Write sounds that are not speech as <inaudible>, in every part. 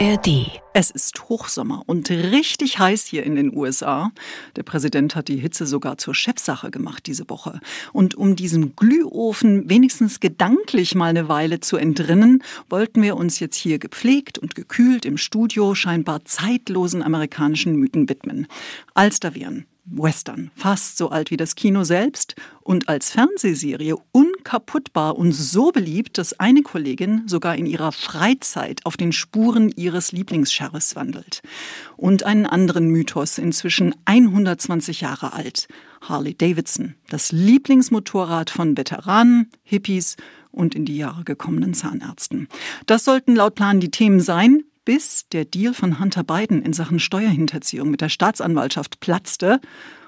ARD. Es ist Hochsommer und richtig heiß hier in den USA. Der Präsident hat die Hitze sogar zur Chefsache gemacht diese Woche. Und um diesem Glühofen wenigstens gedanklich mal eine Weile zu entrinnen, wollten wir uns jetzt hier gepflegt und gekühlt im Studio scheinbar zeitlosen amerikanischen Mythen widmen. Alsterviren, Western, fast so alt wie das Kino selbst und als Fernsehserie unkaputtbar und so beliebt, dass eine Kollegin sogar in ihrer Freizeit auf den Spuren ihres Lieblingssheriffs wandelt. Und einen anderen Mythos, inzwischen 120 Jahre alt, Harley Davidson, das Lieblingsmotorrad von Veteranen, Hippies und in die Jahre gekommenen Zahnärzten. Das sollten laut Plan die Themen sein, bis der Deal von Hunter Biden in Sachen Steuerhinterziehung mit der Staatsanwaltschaft platzte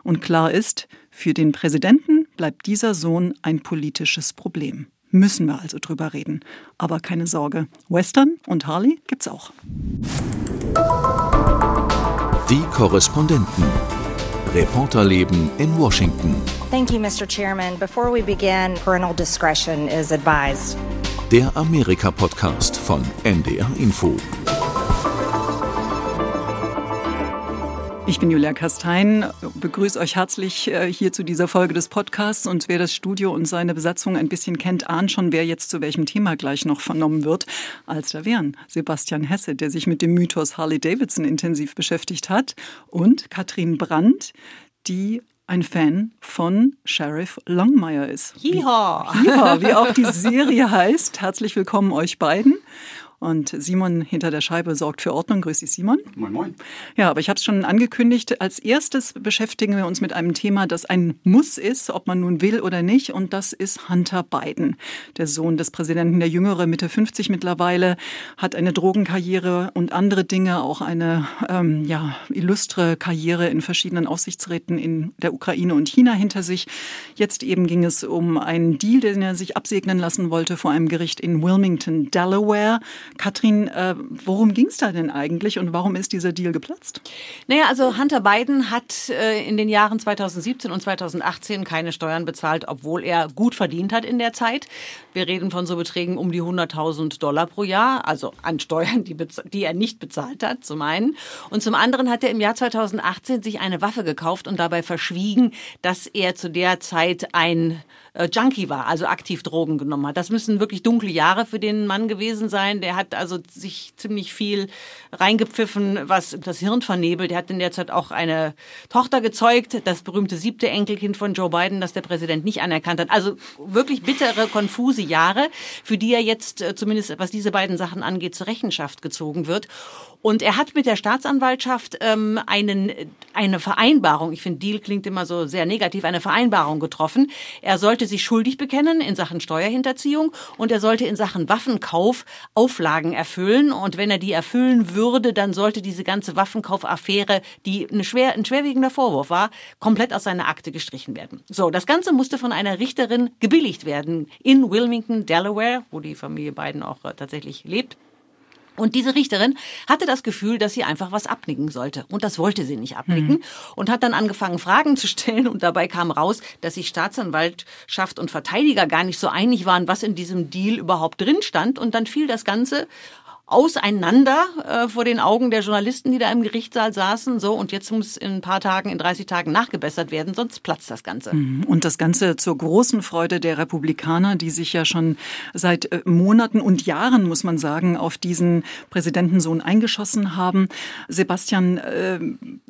und klar ist, für den Präsidenten bleibt dieser Sohn ein politisches Problem. Müssen wir also drüber reden. Aber keine Sorge, Western und Harley gibt's auch. Die Korrespondenten. Reporterleben in Washington. Thank you, Mr. Chairman. Before we begin, parental discretion is advised. Der Amerika-Podcast von NDR Info. Ich bin Julia Kastein, begrüße euch herzlich äh, hier zu dieser Folge des Podcasts und wer das Studio und seine Besatzung ein bisschen kennt, ahnt schon, wer jetzt zu welchem Thema gleich noch vernommen wird. Als da wären Sebastian Hesse, der sich mit dem Mythos Harley Davidson intensiv beschäftigt hat und Katrin Brandt, die ein Fan von Sheriff Longmire ist. Yeehaw! Yeehaw, wie auch die Serie heißt. Herzlich willkommen euch beiden. Und Simon hinter der Scheibe sorgt für Ordnung. Grüß dich, Simon. Moin, moin. Ja, aber ich habe es schon angekündigt. Als erstes beschäftigen wir uns mit einem Thema, das ein Muss ist, ob man nun will oder nicht. Und das ist Hunter Biden, der Sohn des Präsidenten, der Jüngere, Mitte 50 mittlerweile, hat eine Drogenkarriere und andere Dinge, auch eine ähm, ja, illustre Karriere in verschiedenen Aufsichtsräten in der Ukraine und China hinter sich. Jetzt eben ging es um einen Deal, den er sich absegnen lassen wollte vor einem Gericht in Wilmington, Delaware. Katrin, äh, worum ging es da denn eigentlich und warum ist dieser Deal geplatzt? Naja, also Hunter Biden hat äh, in den Jahren 2017 und 2018 keine Steuern bezahlt, obwohl er gut verdient hat in der Zeit. Wir reden von so Beträgen um die 100.000 Dollar pro Jahr, also an Steuern, die, die er nicht bezahlt hat, zum einen. Und zum anderen hat er im Jahr 2018 sich eine Waffe gekauft und dabei verschwiegen, dass er zu der Zeit ein äh, Junkie war, also aktiv Drogen genommen hat. Das müssen wirklich dunkle Jahre für den Mann gewesen sein. Der hat also sich ziemlich viel reingepfiffen, was das Hirn vernebelt. Der hat in der Zeit auch eine Tochter gezeugt, das berühmte siebte Enkelkind von Joe Biden, das der Präsident nicht anerkannt hat. Also wirklich bittere, konfuse Jahre, für die er jetzt äh, zumindest, was diese beiden Sachen angeht, zur Rechenschaft gezogen wird. Und er hat mit der Staatsanwaltschaft ähm, einen, eine Vereinbarung, ich finde, Deal klingt immer so sehr negativ, eine Vereinbarung getroffen. Er sollte sich schuldig bekennen in Sachen Steuerhinterziehung und er sollte in Sachen Waffenkauf Auflagen erfüllen. Und wenn er die erfüllen würde, dann sollte diese ganze Waffenkaufaffäre, die eine schwer, ein schwerwiegender Vorwurf war, komplett aus seiner Akte gestrichen werden. So, das Ganze musste von einer Richterin gebilligt werden in Wilmington, Delaware, wo die Familie Biden auch äh, tatsächlich lebt. Und diese Richterin hatte das Gefühl, dass sie einfach was abnicken sollte. Und das wollte sie nicht abnicken. Mhm. Und hat dann angefangen, Fragen zu stellen. Und dabei kam raus, dass sich Staatsanwaltschaft und Verteidiger gar nicht so einig waren, was in diesem Deal überhaupt drin stand. Und dann fiel das Ganze auseinander äh, vor den Augen der Journalisten, die da im Gerichtssaal saßen. So, und jetzt muss in ein paar Tagen, in 30 Tagen nachgebessert werden, sonst platzt das Ganze. Mhm. Und das Ganze zur großen Freude der Republikaner, die sich ja schon seit äh, Monaten und Jahren, muss man sagen, auf diesen Präsidentensohn eingeschossen haben. Sebastian, äh,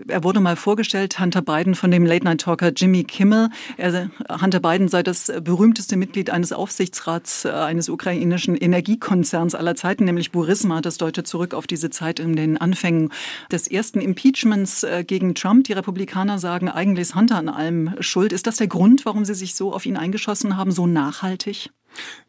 er wurde mal vorgestellt, Hunter Biden von dem Late-Night-Talker Jimmy Kimmel. Er, Hunter Biden sei das berühmteste Mitglied eines Aufsichtsrats äh, eines ukrainischen Energiekonzerns aller Zeiten, nämlich Burisma Charisma, das deutet zurück auf diese Zeit in den Anfängen des ersten Impeachments äh, gegen Trump. Die Republikaner sagen, eigentlich ist Hunter an allem schuld. Ist das der Grund, warum sie sich so auf ihn eingeschossen haben, so nachhaltig?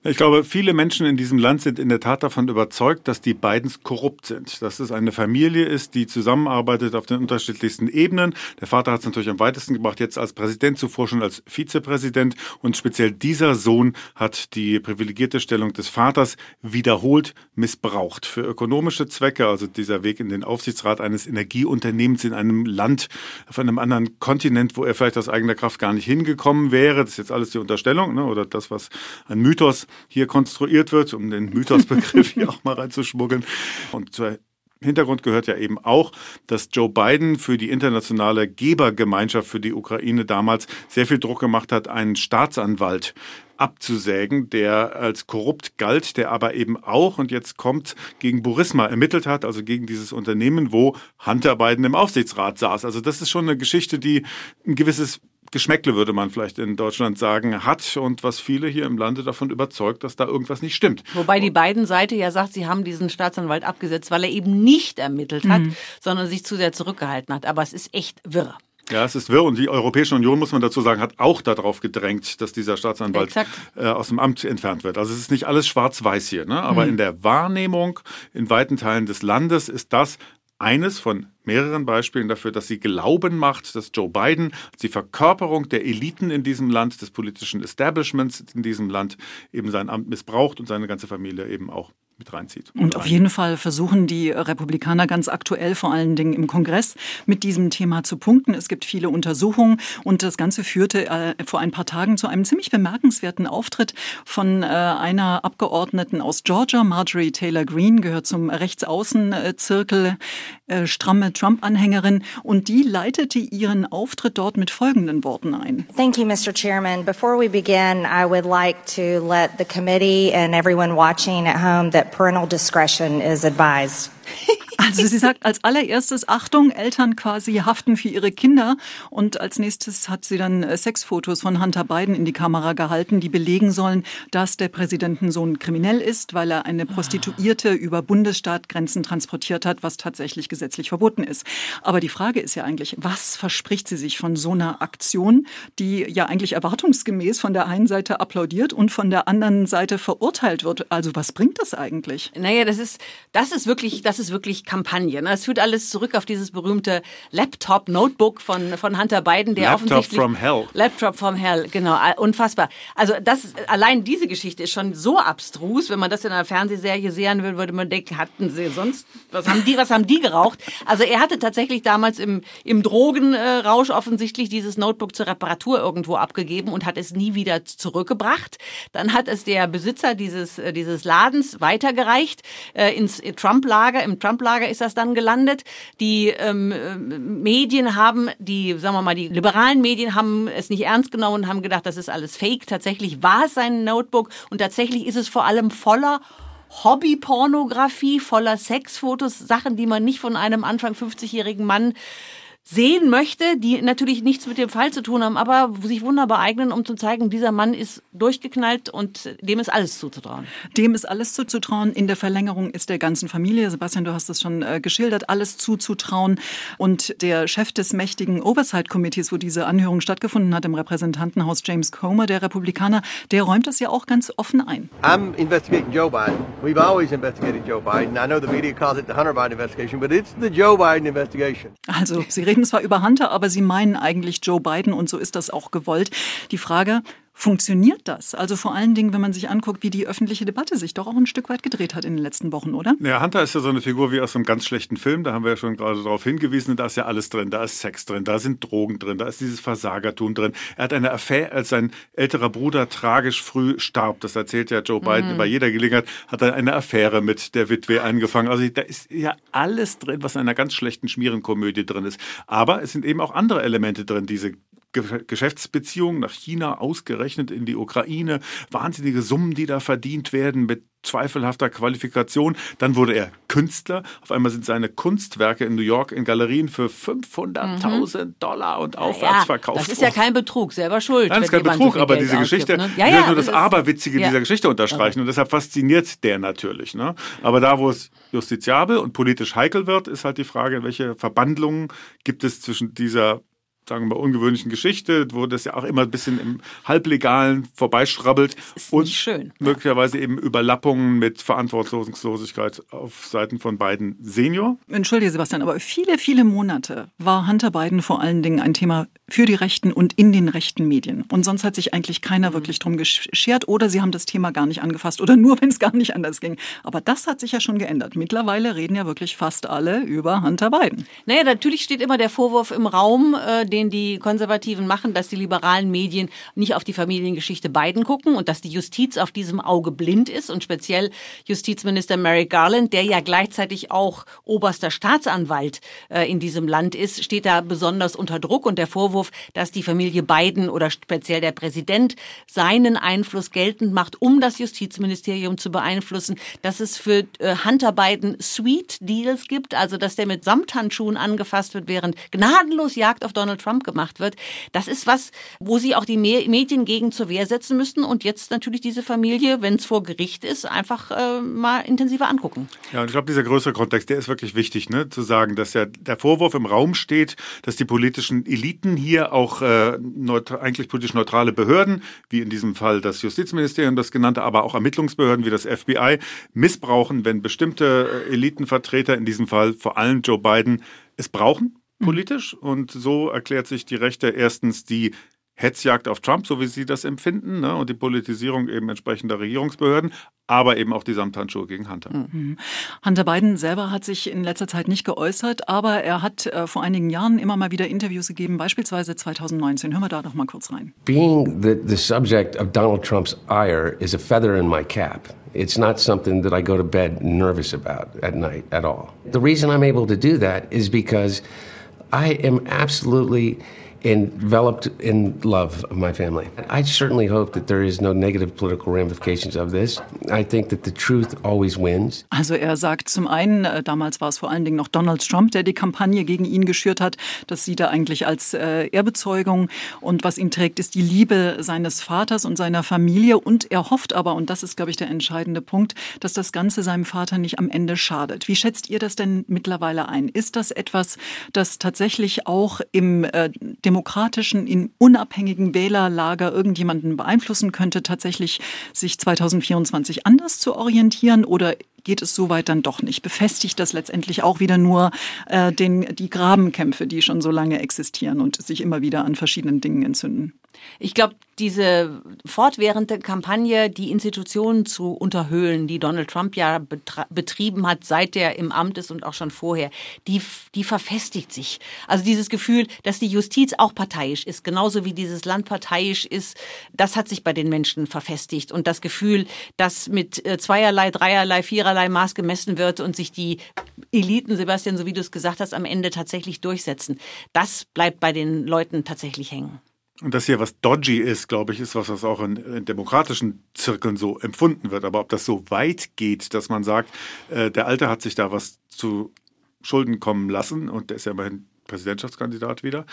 Ich glaube, viele Menschen in diesem Land sind in der Tat davon überzeugt, dass die Bidens korrupt sind. Dass es eine Familie ist, die zusammenarbeitet auf den unterschiedlichsten Ebenen. Der Vater hat es natürlich am weitesten gebracht, jetzt als Präsident, zuvor schon als Vizepräsident. Und speziell dieser Sohn hat die privilegierte Stellung des Vaters wiederholt missbraucht. Für ökonomische Zwecke, also dieser Weg in den Aufsichtsrat eines Energieunternehmens in einem Land, auf einem anderen Kontinent, wo er vielleicht aus eigener Kraft gar nicht hingekommen wäre. Das ist jetzt alles die Unterstellung, ne? oder das, was ein Mythos hier konstruiert wird, um den Mythosbegriff <laughs> hier auch mal reinzuschmuggeln. Und zur Hintergrund gehört ja eben auch, dass Joe Biden für die internationale Gebergemeinschaft für die Ukraine damals sehr viel Druck gemacht hat, einen Staatsanwalt abzusägen, der als korrupt galt, der aber eben auch, und jetzt kommt, gegen Burisma ermittelt hat, also gegen dieses Unternehmen, wo Hunter Biden im Aufsichtsrat saß. Also das ist schon eine Geschichte, die ein gewisses Geschmäckle, würde man vielleicht in Deutschland sagen, hat und was viele hier im Lande davon überzeugt, dass da irgendwas nicht stimmt. Wobei die beiden Seite ja sagt, sie haben diesen Staatsanwalt abgesetzt, weil er eben nicht ermittelt hat, mhm. sondern sich zu sehr zurückgehalten hat. Aber es ist echt wirr. Ja, es ist wirr und die Europäische Union, muss man dazu sagen, hat auch darauf gedrängt, dass dieser Staatsanwalt äh, aus dem Amt entfernt wird. Also es ist nicht alles schwarz-weiß hier, ne? aber mhm. in der Wahrnehmung in weiten Teilen des Landes ist das eines von mehreren Beispielen dafür, dass sie Glauben macht, dass Joe Biden die Verkörperung der Eliten in diesem Land, des politischen Establishments in diesem Land eben sein Amt missbraucht und seine ganze Familie eben auch mit reinzieht. Und auf jeden Fall versuchen die Republikaner ganz aktuell, vor allen Dingen im Kongress, mit diesem Thema zu punkten. Es gibt viele Untersuchungen und das Ganze führte äh, vor ein paar Tagen zu einem ziemlich bemerkenswerten Auftritt von äh, einer Abgeordneten aus Georgia, Marjorie Taylor Greene, gehört zum Rechtsaußenzirkel, äh, stramme Trump-Anhängerin und die leitete ihren Auftritt dort mit folgenden Worten ein. Thank you, Mr. Chairman. Before we begin, I would like to let the committee and everyone watching at home that parental discretion is advised. <laughs> Also sie sagt als allererstes, Achtung, Eltern quasi haften für ihre Kinder. Und als nächstes hat sie dann äh, Sexfotos von Hunter Biden in die Kamera gehalten, die belegen sollen, dass der Präsidentensohn kriminell ist, weil er eine Prostituierte über Bundesstaatgrenzen transportiert hat, was tatsächlich gesetzlich verboten ist. Aber die Frage ist ja eigentlich, was verspricht sie sich von so einer Aktion, die ja eigentlich erwartungsgemäß von der einen Seite applaudiert und von der anderen Seite verurteilt wird? Also was bringt das eigentlich? Naja, das ist, das ist wirklich, das ist wirklich Kampagne. Ne? Es führt alles zurück auf dieses berühmte Laptop-Notebook von, von Hunter Biden, der Laptop offensichtlich... from Hell. Laptop from Hell, genau. Unfassbar. Also das, allein diese Geschichte ist schon so abstrus. Wenn man das in einer Fernsehserie sehen würde, würde man denken, hatten sie sonst, was haben die, was haben die geraucht? Also er hatte tatsächlich damals im, im Drogenrausch offensichtlich dieses Notebook zur Reparatur irgendwo abgegeben und hat es nie wieder zurückgebracht. Dann hat es der Besitzer dieses, äh, dieses Ladens weitergereicht äh, ins Trump-Lager. Im Trump-Lager ist das dann gelandet. Die ähm, Medien haben, die, sagen wir mal, die liberalen Medien haben es nicht ernst genommen und haben gedacht, das ist alles Fake. Tatsächlich war es sein Notebook und tatsächlich ist es vor allem voller Hobbypornografie, voller Sexfotos, Sachen, die man nicht von einem Anfang 50-jährigen Mann sehen möchte, die natürlich nichts mit dem Fall zu tun haben, aber sich wunderbar eignen, um zu zeigen, dieser Mann ist durchgeknallt und dem ist alles zuzutrauen. Dem ist alles zuzutrauen. In der Verlängerung ist der ganzen Familie, Sebastian, du hast es schon äh, geschildert, alles zuzutrauen. Und der Chef des mächtigen Oversight Committees, wo diese Anhörung stattgefunden hat, im Repräsentantenhaus James Comer, der Republikaner, der räumt das ja auch ganz offen ein. I'm investigating Joe Biden. We've always investigated Joe Biden. I know the media calls it the Hunter Biden investigation, but it's the Joe Biden investigation. Also, Sie reden reden zwar über Hunter, aber sie meinen eigentlich Joe Biden und so ist das auch gewollt. Die Frage, Funktioniert das? Also vor allen Dingen, wenn man sich anguckt, wie die öffentliche Debatte sich doch auch ein Stück weit gedreht hat in den letzten Wochen, oder? Ja, Hunter ist ja so eine Figur wie aus einem ganz schlechten Film. Da haben wir ja schon gerade darauf hingewiesen. Da ist ja alles drin. Da ist Sex drin, da sind Drogen drin, da ist dieses Versagertum drin. Er hat eine Affäre, als sein älterer Bruder tragisch früh starb. Das erzählt ja Joe Biden mhm. bei jeder Gelegenheit. Hat er eine Affäre mit der Witwe eingefangen. Also da ist ja alles drin, was in einer ganz schlechten Schmierenkomödie drin ist. Aber es sind eben auch andere Elemente drin. Diese Geschäftsbeziehungen nach China ausgerechnet in die Ukraine, wahnsinnige Summen, die da verdient werden mit zweifelhafter Qualifikation. Dann wurde er Künstler. Auf einmal sind seine Kunstwerke in New York in Galerien für 500.000 mhm. Dollar und aufwärts ja, verkauft Das ist ja kein Betrug, selber schuld. Nein, das ist kein Betrug, so aber Geld diese Geschichte ausgibt, ne? ja, ja, nur das Aberwitzige ja. dieser Geschichte unterstreichen. Und deshalb fasziniert der natürlich. Ne? Aber da, wo es justiziabel und politisch heikel wird, ist halt die Frage, welche Verbandlungen gibt es zwischen dieser sagen wir, ungewöhnlichen Geschichte, wo das ja auch immer ein bisschen im Halblegalen vorbeischrabbelt und schön. möglicherweise eben Überlappungen mit Verantwortungslosigkeit auf Seiten von Biden Senior. Entschuldige, Sebastian, aber viele, viele Monate war Hunter Biden vor allen Dingen ein Thema für die Rechten und in den rechten Medien. Und sonst hat sich eigentlich keiner mhm. wirklich drum geschert oder sie haben das Thema gar nicht angefasst oder nur, <laughs> wenn es gar nicht anders ging. Aber das hat sich ja schon geändert. Mittlerweile reden ja wirklich fast alle über Hunter Biden. Naja, natürlich steht immer der Vorwurf im Raum, äh, den die Konservativen machen, dass die liberalen Medien nicht auf die Familiengeschichte Biden gucken und dass die Justiz auf diesem Auge blind ist und speziell Justizminister Merrick Garland, der ja gleichzeitig auch oberster Staatsanwalt äh, in diesem Land ist, steht da besonders unter Druck. Und der Vorwurf, dass die Familie Biden oder speziell der Präsident seinen Einfluss geltend macht, um das Justizministerium zu beeinflussen, dass es für äh, Hunter Biden Sweet Deals gibt, also dass der mit Samthandschuhen angefasst wird, während gnadenlos Jagd auf Donald Trump gemacht wird. Das ist was, wo sie auch die Medien gegen zur Wehr setzen müssten und jetzt natürlich diese Familie, wenn es vor Gericht ist, einfach äh, mal intensiver angucken. Ja, und ich glaube, dieser größere Kontext, der ist wirklich wichtig, ne, zu sagen, dass ja der Vorwurf im Raum steht, dass die politischen Eliten hier auch äh, eigentlich politisch neutrale Behörden, wie in diesem Fall das Justizministerium, das genannte, aber auch Ermittlungsbehörden wie das FBI, missbrauchen, wenn bestimmte äh, Elitenvertreter, in diesem Fall vor allem Joe Biden, es brauchen politisch. Und so erklärt sich die Rechte erstens die Hetzjagd auf Trump, so wie sie das empfinden, ne, und die Politisierung eben entsprechender Regierungsbehörden, aber eben auch die Samthandschuhe gegen Hunter. Mhm. Hunter Biden selber hat sich in letzter Zeit nicht geäußert, aber er hat äh, vor einigen Jahren immer mal wieder Interviews gegeben, beispielsweise 2019. Hören wir da doch mal kurz rein. Being the, the subject of Donald Trump's ire is a feather in my cap. It's not something that I go to bed nervous about at night at all. The reason I'm able to do that is because I am absolutely enveloped in love of my family. I certainly hope that there is no negative political ramifications of this. I think that the truth always wins. Also er sagt zum einen, äh, damals war es vor allen Dingen noch Donald Trump, der die Kampagne gegen ihn geschürt hat. Das sieht er eigentlich als äh, und was ihn trägt, ist die Liebe seines Vaters und seiner Familie und er hofft aber, und das ist, glaube ich, der entscheidende Punkt, dass das Ganze seinem Vater nicht am Ende schadet. Wie schätzt ihr das denn mittlerweile ein? Ist das etwas, das tatsächlich auch im äh, in unabhängigen Wählerlager irgendjemanden beeinflussen könnte, tatsächlich sich 2024 anders zu orientieren oder geht es soweit dann doch nicht? Befestigt das letztendlich auch wieder nur äh, den, die Grabenkämpfe, die schon so lange existieren und sich immer wieder an verschiedenen Dingen entzünden? Ich glaube, diese fortwährende Kampagne, die Institutionen zu unterhöhlen, die Donald Trump ja betrieben hat, seit er im Amt ist und auch schon vorher, die, die verfestigt sich. Also dieses Gefühl, dass die Justiz auch parteiisch ist, genauso wie dieses Land parteiisch ist, das hat sich bei den Menschen verfestigt. Und das Gefühl, dass mit äh, zweierlei, dreierlei, viererlei Maß gemessen wird und sich die Eliten, Sebastian, so wie du es gesagt hast, am Ende tatsächlich durchsetzen, das bleibt bei den Leuten tatsächlich hängen. Und das hier was dodgy ist, glaube ich, ist was, was auch in, in, demokratischen Zirkeln so empfunden wird. Aber ob das so weit geht, dass man sagt, äh, der Alte hat sich da was zu Schulden kommen lassen und der ist ja immerhin Präsidentschaftskandidat wieder.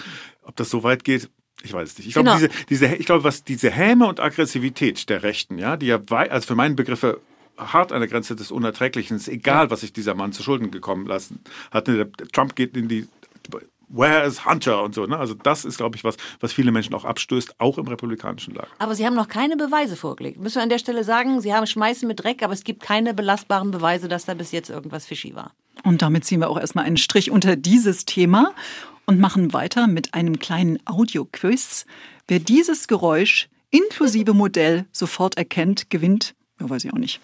Ob das so weit geht, ich weiß es nicht. Ich glaube, genau. diese, diese, ich glaube, was diese Häme und Aggressivität der Rechten, ja, die ja, also für meine Begriffe hart an der Grenze des Unerträglichen ist, egal, was sich dieser Mann zu Schulden gekommen lassen hat. Trump geht in die Where is Hunter und so. Ne? Also das ist, glaube ich, was, was viele Menschen auch abstößt, auch im republikanischen Lager. Aber Sie haben noch keine Beweise vorgelegt. Müssen wir an der Stelle sagen, Sie haben Schmeißen mit Dreck, aber es gibt keine belastbaren Beweise, dass da bis jetzt irgendwas fishy war. Und damit ziehen wir auch erstmal einen Strich unter dieses Thema und machen weiter mit einem kleinen Audio-Quiz. Wer dieses Geräusch inklusive Modell sofort erkennt, gewinnt, ja, weiß ich auch nicht.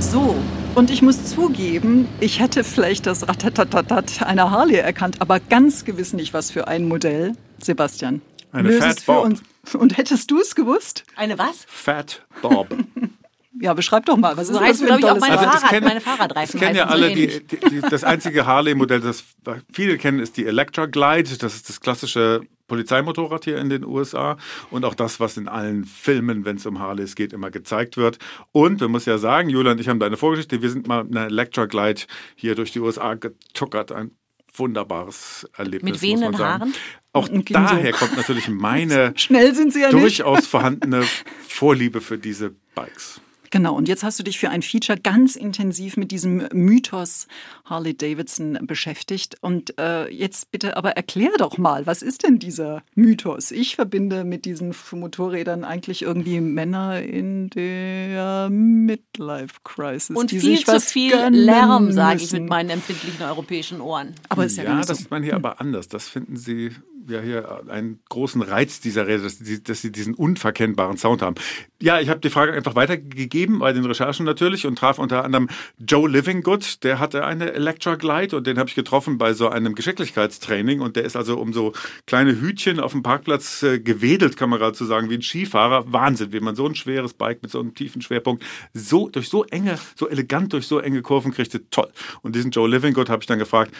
So, und ich muss zugeben, ich hätte vielleicht das Ratatatatat einer Harley erkannt, aber ganz gewiss nicht, was für ein Modell. Sebastian. Eine Fat Bob. Und, und hättest du es gewusst? Eine was? Fat Bob. <laughs> Ja, beschreib doch mal, was so ist heißt, das glaube ich, auch meine, also Fahrrad, kennen, meine Fahrradreifen. Das kennen ja alle, die, die, die, das einzige Harley-Modell, das viele kennen, ist die Electra Glide. Das ist das klassische Polizeimotorrad hier in den USA und auch das, was in allen Filmen, wenn es um Harleys geht, immer gezeigt wird. Und wir müssen ja sagen, Julian und ich haben deine Vorgeschichte, wir sind mal mit einer Electra Glide hier durch die USA getuckert. Ein wunderbares Erlebnis. Mit wehenden Haaren? Auch daher kommt natürlich meine <laughs> Schnell sind sie ja durchaus nicht. vorhandene Vorliebe für diese Bikes. Genau, und jetzt hast du dich für ein Feature ganz intensiv mit diesem Mythos Harley Davidson beschäftigt. Und äh, jetzt bitte aber erklär doch mal, was ist denn dieser Mythos? Ich verbinde mit diesen Motorrädern eigentlich irgendwie Männer in der Midlife-Crisis. Und die viel sich zu viel Lärm, sage ich mit meinen empfindlichen europäischen Ohren. Aber ist ja, ja das ist man hier aber anders. Das finden sie ja hier einen großen Reiz dieser Rede, dass, die, dass sie diesen unverkennbaren Sound haben. Ja, ich habe die Frage einfach weitergegeben bei den Recherchen natürlich und traf unter anderem Joe Livinggood, der hatte eine Electra Glide und den habe ich getroffen bei so einem Geschicklichkeitstraining und der ist also um so kleine Hütchen auf dem Parkplatz äh, gewedelt, kann man gerade so sagen, wie ein Skifahrer. Wahnsinn, wie man so ein schweres Bike mit so einem tiefen Schwerpunkt so durch so enge, so elegant durch so enge Kurven kriegt. Toll. Und diesen Joe Livinggood habe ich dann gefragt,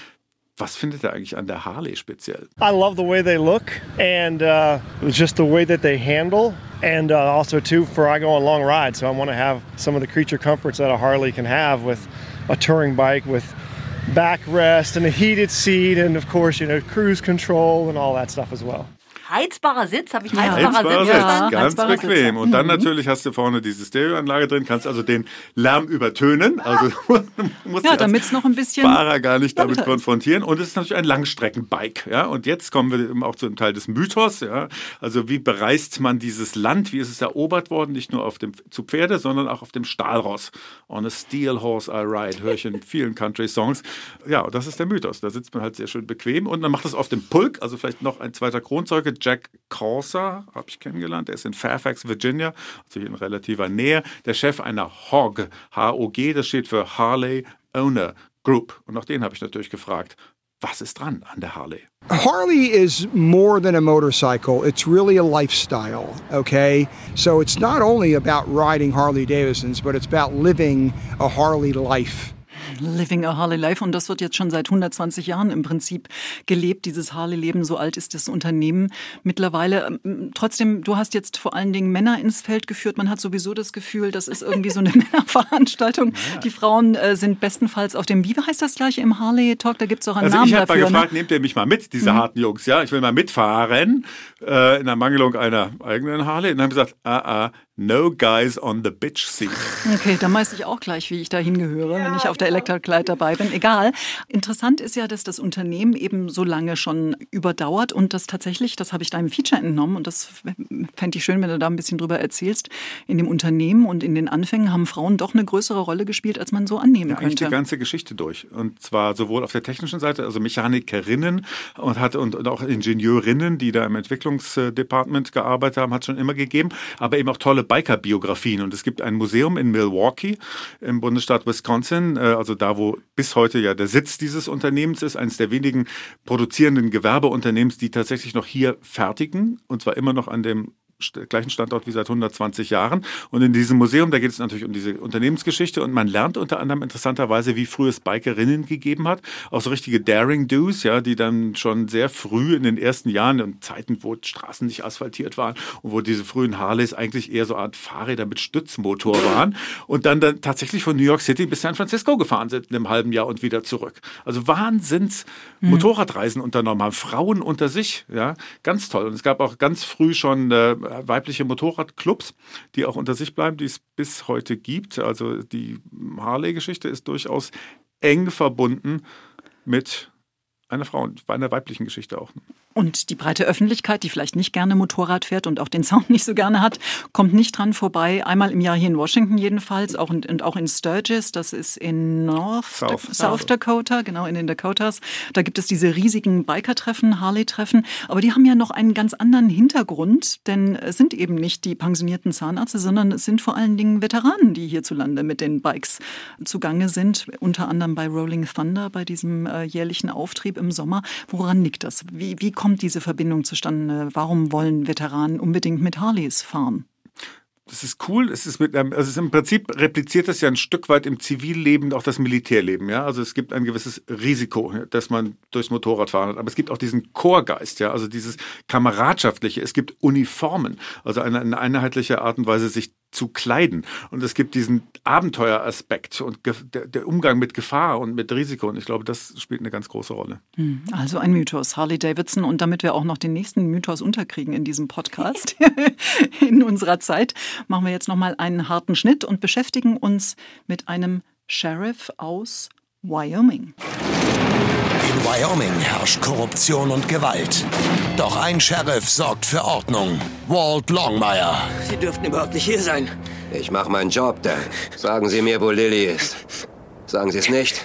was findet ihr eigentlich an der Harley speziell? I love the way they look and uh, just the way that they handle. And uh, also, too, for I go on long rides, so I want to have some of the creature comforts that a Harley can have with a touring bike with backrest and a heated seat, and of course, you know, cruise control and all that stuff as well. Heizbarer Sitz, habe ich Ja. heizbarer, Heizbarer Sitz Sitz, verstanden? ganz heizbarer Sitz, bequem. ja. Und dann Mhm. natürlich hast du vorne diese Stereoanlage drin, kannst also den Lärm übertönen. Also <laughs> musst Ja, als damit's noch ein bisschen Fahrer gar nicht damit konfrontieren. Und es ist natürlich ein Langstreckenbike. Ja? Und jetzt kommen wir eben auch zu einem Teil des Mythos. Ja? Also wie bereist man dieses Land? Wie ist es erobert worden? Nicht nur auf dem, zu Pferde, sondern auch auf dem Stahlross. On a steel horse I ride, höre ich in vielen Country-Songs. Ja, und das ist der Mythos. Da sitzt man halt sehr schön bequem. Und man macht das auf dem Pulk, also vielleicht noch ein zweiter Kronzeuge, Jack Corsa, habe ich kennengelernt. Der ist in Fairfax, Virginia, also in relativer Nähe. Der Chef einer HOG, H-O-G, das steht für Harley Owner Group. Und nach den habe ich natürlich gefragt, was ist dran an der Harley? Harley is more than a motorcycle. It's really a lifestyle, okay? So it's not only about riding Harley Davidsons, but it's about living a Harley life. Living a Harley Life und das wird jetzt schon seit 120 Jahren im Prinzip gelebt, dieses Harley-Leben. So alt ist das Unternehmen mittlerweile. Ähm, Trotzdem, du hast jetzt vor allen Dingen Männer ins Feld geführt. Man hat sowieso das Gefühl, das ist irgendwie so eine <laughs> Männerveranstaltung. Die Frauen äh, sind bestenfalls auf dem, wie heißt das gleich im Harley-Talk? Da gibt es auch einen Also Namen ich habe mal dafür. gefragt, ne? nehmt ihr mich mal mit, diese harten Jungs, ja? Ich will mal mitfahren äh, in der Mangelung einer eigenen Harley. Und dann haben gesagt, ah, ah, no guys on the bitch seat. Okay, dann weiß ich auch gleich, wie ich da hingehöre, wenn ich auf der Elektrokleid dabei bin. Egal. Interessant ist ja, dass das Unternehmen eben so lange schon überdauert und das tatsächlich, das habe ich deinem Feature entnommen und das fände ich schön, wenn du da ein bisschen drüber erzählst. In dem Unternehmen und in den Anfängen haben Frauen doch eine größere Rolle gespielt, als man so annehmen Ja, eigentlich die könnte. ganze Geschichte durch. Und zwar sowohl auf der technischen Seite, also Mechanikerinnen und hat und, und auch Ingenieurinnen, die da im Entwicklungsdepartment gearbeitet haben, hat es schon immer gegeben, aber eben auch tolle Biker-Biografien. Und es gibt ein Museum in Milwaukee im Bundesstaat Wisconsin, äh, also da, wo bis heute ja der Sitz dieses Unternehmens ist, eines der wenigen produzierenden Gewerbeunternehmens, die tatsächlich noch hier fertigen, und zwar immer noch an dem gleichen Standort wie seit 120 Jahren. Und in diesem Museum, da geht es natürlich um diese Unternehmensgeschichte und man lernt unter anderem interessanterweise, wie früh es Bikerinnen gegeben hat. Auch so richtige Daring Do's, ja, die dann schon sehr früh in den ersten Jahren, in Zeiten, wo Straßen nicht asphaltiert waren und wo diese frühen Harleys eigentlich eher so eine Art Fahrräder mit Stützmotor waren und dann, dann tatsächlich von New York City bis San Francisco gefahren sind in einem halben Jahr und wieder zurück. Also Wahnsinns Motorradreisen unternommen haben, Frauen unter sich, ja, ganz toll. Und es gab auch ganz früh schon äh, weibliche Motorradclubs, die auch unter sich bleiben, die es bis heute gibt. Also die Harley-Geschichte ist durchaus eng verbunden mit einer Frau, bei einer weiblichen Geschichte auch. Und die breite Öffentlichkeit, die vielleicht nicht gerne Motorrad fährt und auch den Sound nicht so gerne hat, kommt nicht dran vorbei. Einmal im Jahr hier in Washington jedenfalls auch in, und auch in Sturgis, das ist in North South. South, South Dakota, genau in den Dakotas. Da gibt es diese riesigen Biker-Treffen, Harley-Treffen. Aber die haben ja noch einen ganz anderen Hintergrund, denn es sind eben nicht die pensionierten Zahnärzte, sondern es sind vor allen Dingen Veteranen, die hierzulande mit den Bikes zugange sind. Unter anderem bei Rolling Thunder, bei diesem äh, jährlichen Auftrieb im Sommer. Woran liegt das? Wie, wie kommt diese Verbindung zustande? Warum wollen Veteranen unbedingt mit Harleys fahren? Das ist cool. Es ist mit einem, also es ist im Prinzip repliziert das ja ein Stück weit im Zivilleben auch das Militärleben. Ja, also es gibt ein gewisses Risiko, dass man durchs Motorrad fahren hat. Aber es gibt auch diesen Chorgeist, ja, also dieses kameradschaftliche. Es gibt Uniformen, also eine, eine einheitliche Art und Weise, sich zu kleiden. Und es gibt diesen Abenteueraspekt und der, der Umgang mit Gefahr und mit Risiko. Und ich glaube, das spielt eine ganz große Rolle. Also ein Mythos, Harley Davidson. Und damit wir auch noch den nächsten Mythos unterkriegen in diesem Podcast, <laughs> in unserer Zeit, machen wir jetzt nochmal einen harten Schnitt und beschäftigen uns mit einem Sheriff aus Wyoming. In Wyoming herrscht Korruption und Gewalt. Doch ein Sheriff sorgt für Ordnung. Walt Longmire. Sie dürften überhaupt nicht hier sein. Ich mache meinen Job, Dan. Sagen Sie mir, wo Lilly ist. Sagen Sie es nicht,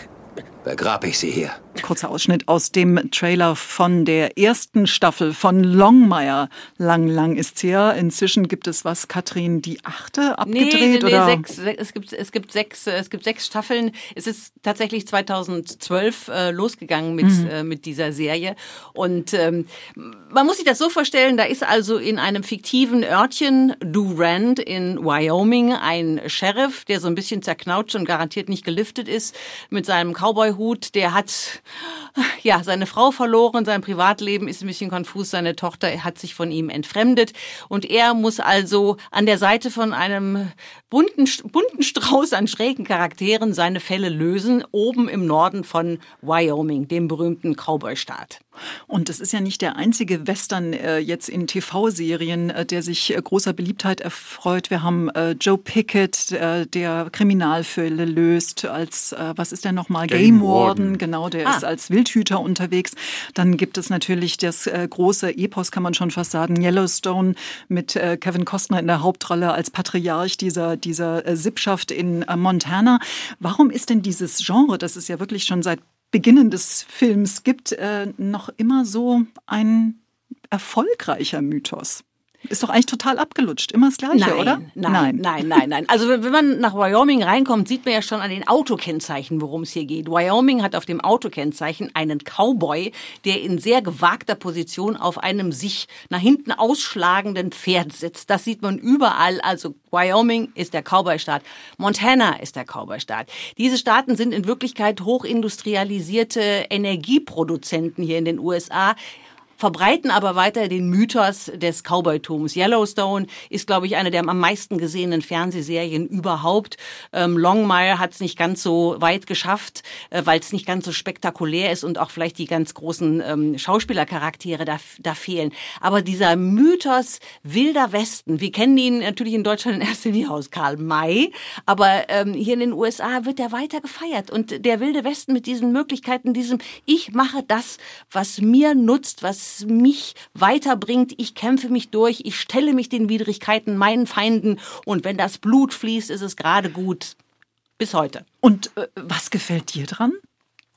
begrab ich sie hier. Kurzer Ausschnitt aus dem Trailer von der ersten Staffel von Longmire. Lang, lang ist her. Inzwischen gibt es was, Katrin, die achte abgedreht? Nee, nee, nee oder? Sechs, es, gibt, es, gibt sechs, es gibt sechs Staffeln. Es ist tatsächlich 2012 äh, losgegangen mit, mhm. äh, mit dieser Serie. Und ähm, man muss sich das so vorstellen, da ist also in einem fiktiven Örtchen Durand in Wyoming ein Sheriff, der so ein bisschen zerknautscht und garantiert nicht geliftet ist, mit seinem Cowboy-Hut. Der hat ja seine Frau verloren, sein Privatleben ist ein bisschen konfus, seine Tochter hat sich von ihm entfremdet und er muss also an der Seite von einem bunten, bunten Strauß an schrägen Charakteren seine Fälle lösen, oben im Norden von Wyoming, dem berühmten Cowboy-Staat. Und es ist ja nicht der einzige Western äh, jetzt in TV-Serien, äh, der sich äh, großer Beliebtheit erfreut. Wir haben äh, Joe Pickett, äh, der Kriminalfälle löst, als, äh, was ist der nochmal? Game, Game Warden. Warden. Genau, der ah. Ist als Wildhüter unterwegs. Dann gibt es natürlich das große Epos, kann man schon fast sagen, Yellowstone mit Kevin Costner in der Hauptrolle als Patriarch dieser, dieser Sippschaft in Montana. Warum ist denn dieses Genre, das ist ja wirklich schon seit Beginnen des Films gibt, äh, noch immer so ein erfolgreicher Mythos. Ist doch eigentlich total abgelutscht. Immer das Gleiche, nein, oder? Nein, nein, nein, nein, nein. Also wenn man nach Wyoming reinkommt, sieht man ja schon an den Autokennzeichen, worum es hier geht. Wyoming hat auf dem Autokennzeichen einen Cowboy, der in sehr gewagter Position auf einem sich nach hinten ausschlagenden Pferd sitzt. Das sieht man überall. Also Wyoming ist der Cowboy-Staat. Montana ist der Cowboy-Staat. Diese Staaten sind in Wirklichkeit hochindustrialisierte Energieproduzenten hier in den USA verbreiten aber weiter den Mythos des Cowboytums. Yellowstone ist, glaube ich, eine der am meisten gesehenen Fernsehserien überhaupt. Ähm, Longmire hat es nicht ganz so weit geschafft, äh, weil es nicht ganz so spektakulär ist und auch vielleicht die ganz großen ähm, Schauspielercharaktere da, da fehlen. Aber dieser Mythos wilder Westen, wir kennen ihn natürlich in Deutschland in erster Linie aus Karl May, aber ähm, hier in den USA wird er weiter gefeiert. Und der wilde Westen mit diesen Möglichkeiten, diesem Ich mache das, was mir nutzt, was mich weiterbringt. Ich kämpfe mich durch, ich stelle mich den Widrigkeiten, meinen Feinden und wenn das Blut fließt, ist es gerade gut. Bis heute. Und äh, was gefällt dir dran?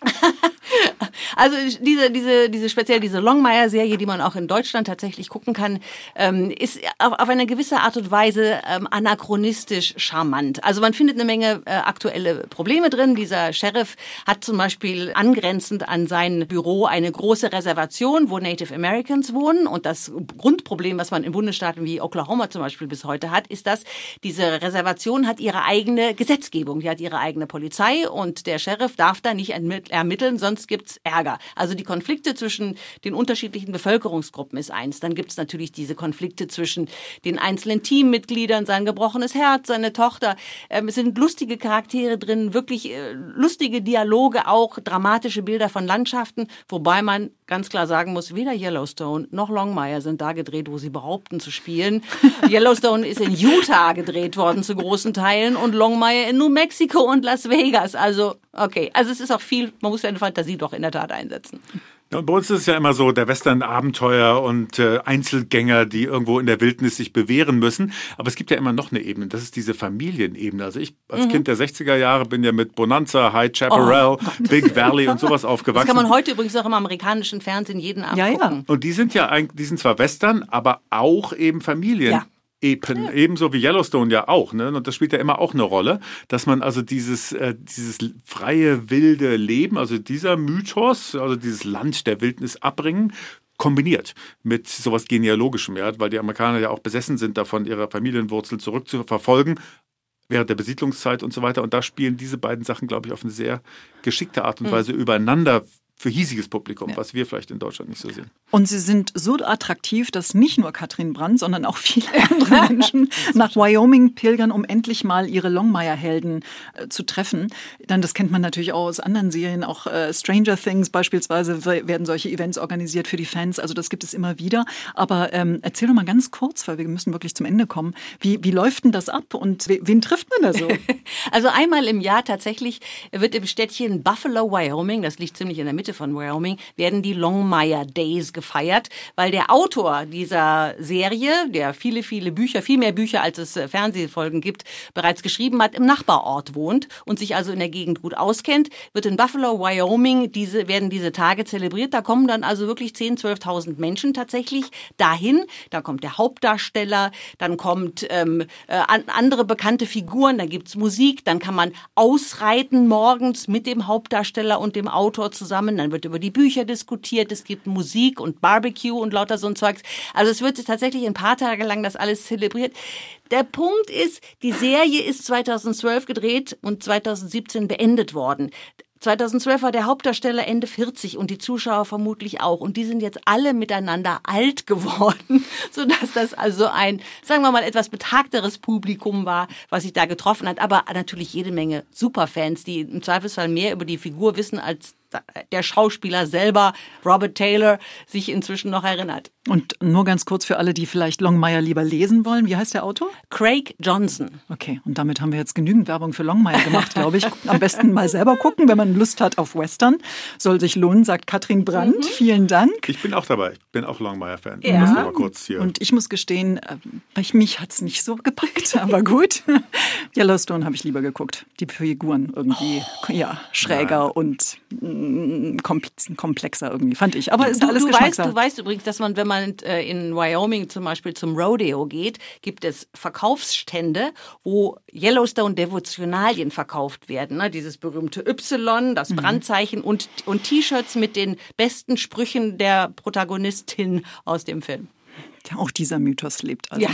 <laughs> also diese, diese, diese speziell diese Longmire-Serie, die man auch in Deutschland tatsächlich gucken kann, ähm, ist auf, auf eine gewisse Art und Weise ähm, anachronistisch charmant. Also man findet eine Menge äh, aktuelle Probleme drin. Dieser Sheriff hat zum Beispiel angrenzend an sein Büro eine große Reservation, wo Native Americans wohnen. Und das Grundproblem, was man in Bundesstaaten wie Oklahoma zum Beispiel bis heute hat, ist, dass diese Reservation hat ihre eigene Gesetzgebung, die hat ihre eigene Polizei und der Sheriff darf da nicht sonst gibt's Ärger. Also die Konflikte zwischen den unterschiedlichen Bevölkerungsgruppen ist eins. Dann gibt's natürlich diese Konflikte zwischen den einzelnen Teammitgliedern, sein gebrochenes Herz, seine Tochter. Ähm, es sind lustige Charaktere drin, wirklich äh, lustige Dialoge, auch dramatische Bilder von Landschaften, wobei man ganz klar sagen muss, weder Yellowstone noch Longmire sind da gedreht, wo sie behaupten zu spielen. <laughs> Yellowstone ist in Utah gedreht worden zu großen Teilen und Longmire in New Mexico und Las Vegas. Also, okay. Also es ist auch viel, man muss seine Fantasie doch in der Tat einsetzen. Und bei uns ist es ja immer so, der Western-Abenteuer und äh, Einzelgänger, die irgendwo in der Wildnis sich bewähren müssen. Aber es gibt ja immer noch eine Ebene, das ist diese Familienebene. Also ich als mhm. Kind der 60er Jahre bin ja mit Bonanza, High Chaparral, oh, Big Valley und sowas <laughs> aufgewachsen. Das kann man heute übrigens auch im amerikanischen Fernsehen jeden Abend ja, gucken. Ja. Und die sind ja, die sind zwar Western, aber auch eben Familien. Ja. Epen, ja. ebenso wie Yellowstone ja auch, ne? Und das spielt ja immer auch eine Rolle, dass man also dieses, äh, dieses freie, wilde Leben, also dieser Mythos, also dieses Land der Wildnis abbringen, kombiniert mit sowas Genealogischem, ja, weil die Amerikaner ja auch besessen sind davon, ihre Familienwurzeln zurückzuverfolgen, während der Besiedlungszeit und so weiter. Und da spielen diese beiden Sachen, glaube ich, auf eine sehr geschickte Art und hm. Weise mhm. übereinander für hiesiges Publikum, ja. was wir vielleicht in Deutschland nicht so sehen. Und sie sind so attraktiv, dass nicht nur Katrin Brandt, sondern auch viele andere <laughs> Menschen nach Wyoming pilgern, um endlich mal ihre Longmire-Helden äh, zu treffen. Dann, das kennt man natürlich auch aus anderen Serien, auch äh, Stranger Things beispielsweise werden solche Events organisiert für die Fans. Also das gibt es immer wieder. Aber ähm, erzähl doch mal ganz kurz, weil wir müssen wirklich zum Ende kommen. Wie, wie läuft denn das ab und wen trifft man da so? <laughs> also einmal im Jahr tatsächlich wird im Städtchen Buffalo, Wyoming, das liegt ziemlich in der Mitte Mitte von Wyoming, werden die Longmire Days gefeiert, weil der Autor dieser Serie, der viele, viele Bücher, viel mehr Bücher als es äh, Fernsehfolgen gibt, bereits geschrieben hat, im Nachbarort wohnt und sich also in der Gegend gut auskennt, wird in Buffalo, Wyoming, diese, werden diese Tage zelebriert. Da kommen dann also wirklich 10.000, 12.000 Menschen tatsächlich dahin. Da kommt der Hauptdarsteller, dann kommt ähm, äh, andere bekannte Figuren, dann gibt's Musik, dann kann man ausreiten morgens mit dem Hauptdarsteller und dem Autor zusammen, dann wird über die Bücher diskutiert, es gibt Musik und Barbecue und lauter so ein Zeugs. Also es wird tatsächlich ein paar Tage lang das alles zelebriert. Der Punkt ist, die Serie ist 2012 gedreht und 2017 beendet worden. 2012 war der Hauptdarsteller Ende 40 und die Zuschauer vermutlich auch. Und die sind jetzt alle miteinander alt geworden, <laughs> sodass das also ein, sagen wir mal, etwas betagteres Publikum war, was sich da getroffen hat. Aber natürlich jede Menge Superfans, die im Zweifelsfall mehr über die Figur wissen als der Schauspieler selber, Robert Taylor, sich inzwischen noch erinnert. Und nur ganz kurz für alle, die vielleicht Longmire lieber lesen wollen. Wie heißt der Autor? Craig Johnson. Okay, und damit haben wir jetzt genügend Werbung für Longmire gemacht, glaube ich. Am besten mal selber gucken, wenn man Lust hat auf Western. Soll sich lohnen, sagt Katrin Brandt. Mhm. Vielen Dank. Ich bin auch dabei. Ich bin auch Longmire-Fan. Ja. Mal kurz hier. Und ich muss gestehen, äh, mich hat es nicht so gepackt, <laughs> aber gut. Yellowstone habe ich lieber geguckt. Die Figuren irgendwie, oh, ja, schräger nein. und mm, komplexer irgendwie, fand ich. Aber ist du, alles du weißt, du weißt übrigens, dass man, wenn man äh, in Wyoming zum Beispiel zum Rodeo geht, gibt es Verkaufsstände, wo Yellowstone-Devotionalien verkauft werden. Ne? Dieses berühmte Y, das mhm. Brandzeichen und, und T-Shirts mit den besten Sprüchen der Protagonistin aus dem Film. Ja, auch dieser Mythos lebt also. Ja.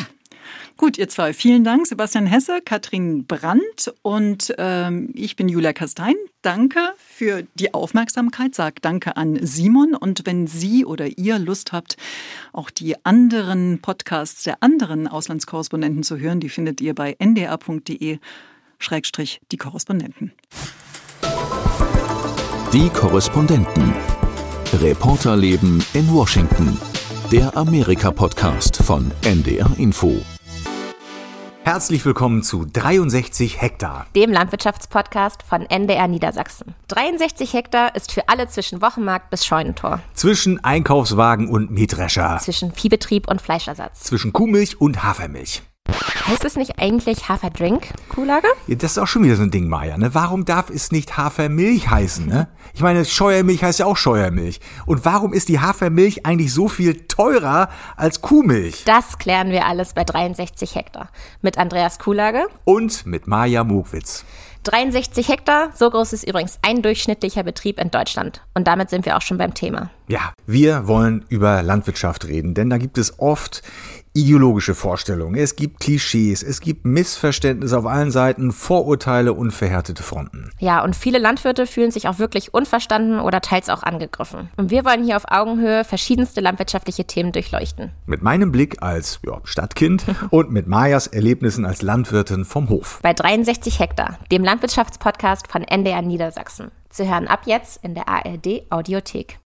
Gut, ihr zwei, vielen Dank. Sebastian Hesse, Katrin Brandt und ähm, ich bin Julia Kastein. Danke für die Aufmerksamkeit. Sag danke an Simon. Und wenn Sie oder ihr Lust habt, auch die anderen Podcasts der anderen Auslandskorrespondenten zu hören, die findet ihr bei ndr.de Schrägstrich die Korrespondenten. Die Korrespondenten. Reporterleben in Washington. Der Amerika-Podcast von NDR Info. Herzlich willkommen zu 63 Hektar, dem Landwirtschaftspodcast von NDR Niedersachsen. 63 Hektar ist für alle zwischen Wochenmarkt bis Scheunentor. Zwischen Einkaufswagen und Mähdrescher. Zwischen Viehbetrieb und Fleischersatz. Zwischen Kuhmilch und Hafermilch. Heißt es nicht eigentlich Haferdrink, Kuhlage? Ja, das ist auch schon wieder so ein Ding, Maja. Ne? Warum darf es nicht Hafermilch heißen? Ne? Ich meine, Scheuermilch heißt ja auch Scheuermilch. Und warum ist die Hafermilch eigentlich so viel teurer als Kuhmilch? Das klären wir alles bei 63 Hektar. Mit Andreas Kuhlage. Und mit Maja Mogwitz. 63 Hektar, so groß ist übrigens ein durchschnittlicher Betrieb in Deutschland. Und damit sind wir auch schon beim Thema. Ja, wir wollen über Landwirtschaft reden, denn da gibt es oft ideologische Vorstellungen, es gibt Klischees, es gibt Missverständnisse auf allen Seiten, Vorurteile und verhärtete Fronten. Ja, und viele Landwirte fühlen sich auch wirklich unverstanden oder teils auch angegriffen. Und wir wollen hier auf Augenhöhe verschiedenste landwirtschaftliche Themen durchleuchten. Mit meinem Blick als ja, Stadtkind <laughs> und mit Majas Erlebnissen als Landwirtin vom Hof. Bei 63 Hektar, dem Landwirtschaftspodcast von NDR Niedersachsen. Zu hören ab jetzt in der ARD Audiothek.